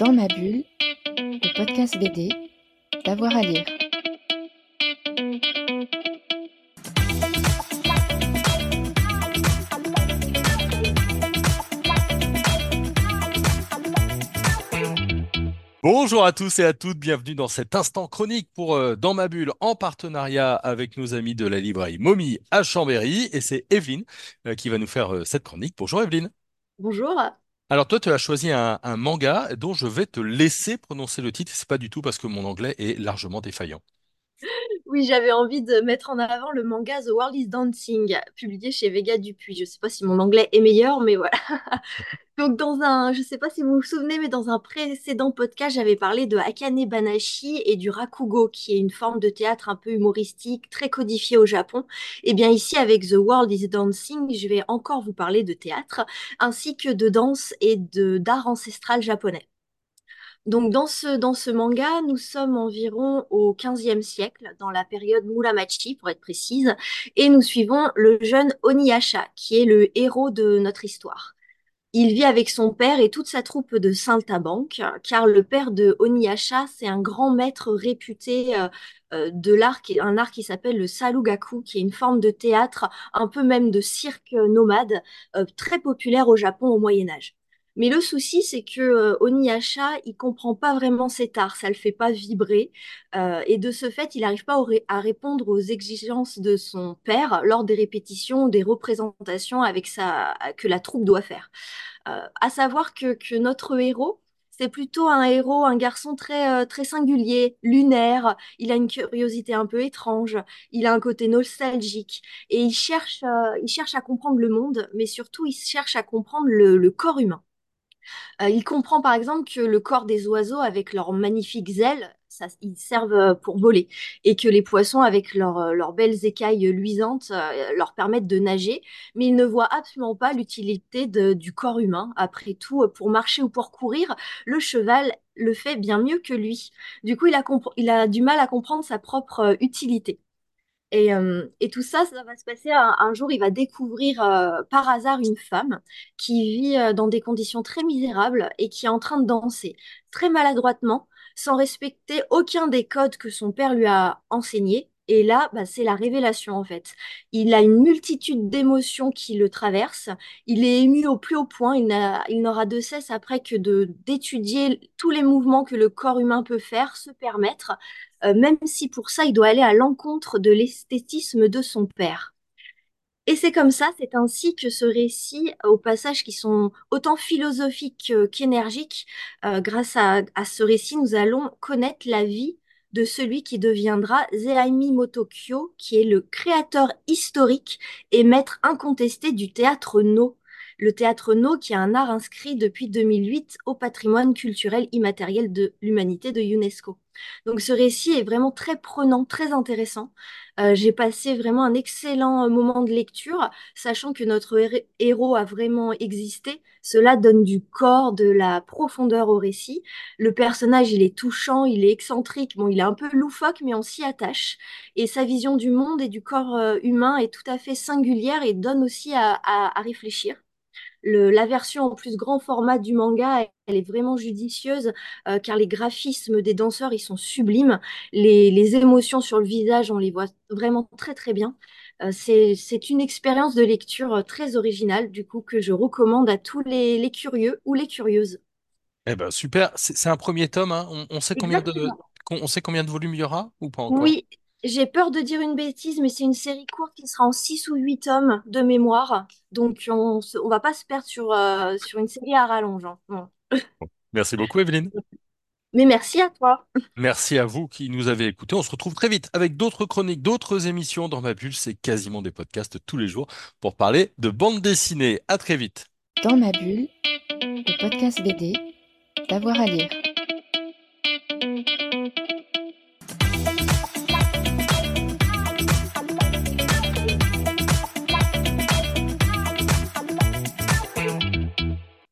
Dans ma bulle, le podcast BD, d'avoir à lire. Bonjour à tous et à toutes, bienvenue dans cet instant chronique pour euh, Dans ma bulle en partenariat avec nos amis de la librairie Momie à Chambéry et c'est Evelyne euh, qui va nous faire euh, cette chronique. Bonjour Evelyne. Bonjour. Alors toi tu as choisi un, manga dont je vais te laisser prononcer le titre, c'est pas du tout parce que mon anglais est largement défaillant. Oui, j'avais envie de mettre en avant le manga The World is Dancing, publié chez Vega Dupuis. Je sais pas si mon anglais est meilleur, mais voilà. Donc dans un, je sais pas si vous vous souvenez, mais dans un précédent podcast, j'avais parlé de Akane Banashi et du rakugo, qui est une forme de théâtre un peu humoristique, très codifiée au Japon. Et bien ici, avec The World is Dancing, je vais encore vous parler de théâtre, ainsi que de danse et d'art ancestral japonais. Donc dans ce, dans ce manga, nous sommes environ au XVe siècle, dans la période Muromachi pour être précise, et nous suivons le jeune Oniyasha, qui est le héros de notre histoire. Il vit avec son père et toute sa troupe de saltimbanques, car le père de Oniyasha, c'est un grand maître réputé euh, euh, de l'art, un art qui s'appelle le salugaku, qui est une forme de théâtre, un peu même de cirque nomade, euh, très populaire au Japon au Moyen Âge. Mais le souci, c'est que euh, Oniyasha, il comprend pas vraiment cet art, ça le fait pas vibrer, euh, et de ce fait, il n'arrive pas à répondre aux exigences de son père lors des répétitions des représentations avec sa que la troupe doit faire. Euh, à savoir que, que notre héros, c'est plutôt un héros, un garçon très, euh, très singulier, lunaire. Il a une curiosité un peu étrange. Il a un côté nostalgique. Et il cherche, euh, il cherche à comprendre le monde, mais surtout, il cherche à comprendre le le corps humain. Euh, il comprend par exemple que le corps des oiseaux, avec leurs magnifiques ailes, ça, ils servent euh, pour voler, et que les poissons, avec leurs, euh, belles écailles luisantes, leur permettent de nager, mais il ne voit absolument pas l'utilité du corps humain. Après tout, pour marcher ou pour courir, le cheval le fait bien mieux que lui. Du coup, il a, il a du mal à comprendre sa propre utilité. Et, euh, et tout ça, ça va se passer un, un jour, il va découvrir euh, par hasard une femme qui vit euh, dans des conditions très misérables et qui est en train de danser très maladroitement, sans respecter aucun des codes que son père lui a enseignés. Et là, bah, c'est la révélation en fait. Il a une multitude d'émotions qui le traversent. Il est ému au plus haut point. Il n'a, il n'aura de cesse après que d'étudier tous les mouvements que le corps humain peut faire, se permettre euh, même si pour ça, il doit aller à l'encontre de l'esthétisme de son père. Et c'est comme ça, c'est ainsi que ce récit, aux passages qui sont autant philosophiques qu'énergiques, euh, grâce à ce récit, nous allons connaître la vie de celui qui deviendra Zeami Motokyo, qui est le créateur historique et maître incontesté du théâtre No. Le théâtre No, qui est un art inscrit depuis 2008 au patrimoine culturel immatériel de l'humanité de UNESCO. Donc ce récit est vraiment très prenant, très intéressant. Euh, j'ai passé vraiment un excellent euh, moment de lecture, sachant que notre hé- héros a vraiment existé. Cela donne du corps, de la profondeur au récit. Le personnage, il est touchant, il est excentrique, bon, il est un peu loufoque, mais on s'y attache. Et sa vision du monde et du corps euh, humain est tout à fait singulière et donne aussi à réfléchir. Le- la version en plus grand format du manga, elle est vraiment judicieuse euh, car les graphismes des danseurs, ils sont sublimes. Les, les émotions sur le visage, on les voit vraiment très très bien. Euh, c'est, une expérience de lecture euh, très originale, du coup, que je recommande à tous les, les curieux ou les curieuses. Eh ben super, c'est un premier tome, hein. On, on sait combien de, on sait combien de volumes il y aura ou pas encore? Oui, j'ai peur de dire une bêtise, mais c'est une série courte qui sera en 6 ou 8 tomes de mémoire. Donc, on on va pas se perdre sur, euh, sur une série à rallonge. hein. Merci beaucoup Evelyne. Mais merci à toi. Merci à vous qui nous avez écoutés. On se retrouve très vite avec d'autres chroniques, d'autres émissions dans ma bulle. C'est quasiment des podcasts tous les jours pour parler de bande dessinée. À très vite. Dans ma bulle, le podcast BD, d'avoir à lire.